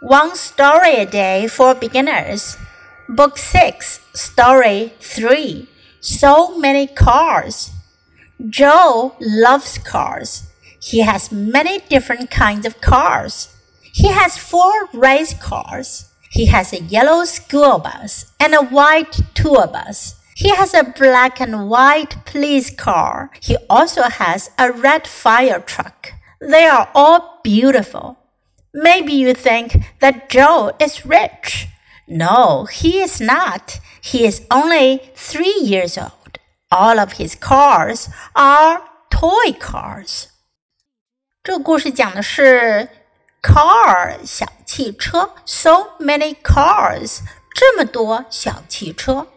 One Story a Day for Beginners, Book 6, Story 3 So Many Cars. Joe loves cars. He has many different kinds of cars. He has four race cars. He has a yellow school bus and a white tour bus. He has a black and white police car. He also has a red fire truck. They are all beautiful. Maybe you think that Joe is rich. No, he is not. He is only three years old. All of his cars are toy cars. 这个故事讲的是 car 小汽车，so many cars 这么多小汽车。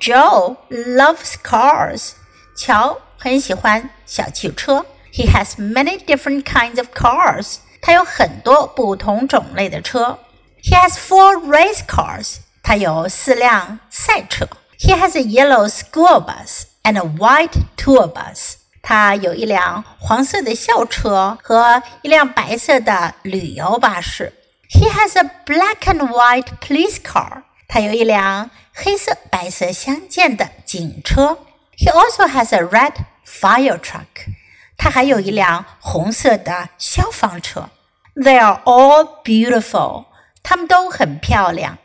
Joe loves cars. 乔很喜欢小汽车。He has many different kinds of cars. 他有很多不同种类的车。He has four race cars. 他有四辆赛车。He has a yellow school bus and a white tour bus. 他有一辆黄色的校车和一辆白色的旅游巴士。He has a black and white police car. 他有一辆黑色白色相间的警车。He also has a red fire truck。他还有一辆红色的消防车。 They are all beautiful。他们都很漂亮。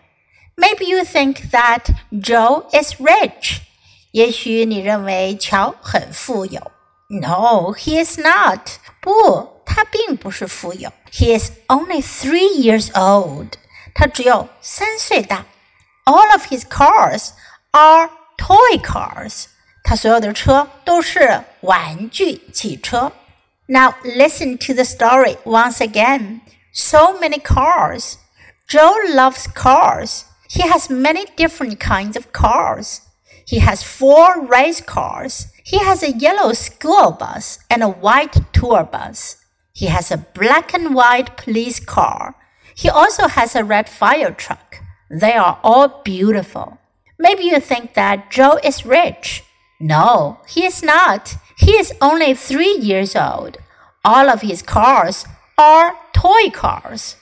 Maybe you think that Joe is rich。也许你认为乔很富有。No, he is not。不，他并不是富有。He is only three years old。他只有三岁大。all of his cars are toy cars. 他所有的车都是玩具汽车。 Now listen to the story once again. So many cars. Joe loves cars. He has many different kinds of cars. He has four race cars. He has a yellow school bus and a white tour bus. He has a black and white police car. He also has a red fire truck. They are all beautiful. Maybe you think that Joe is rich. No, he is not. He is only three years old. All of his cars are toy cars.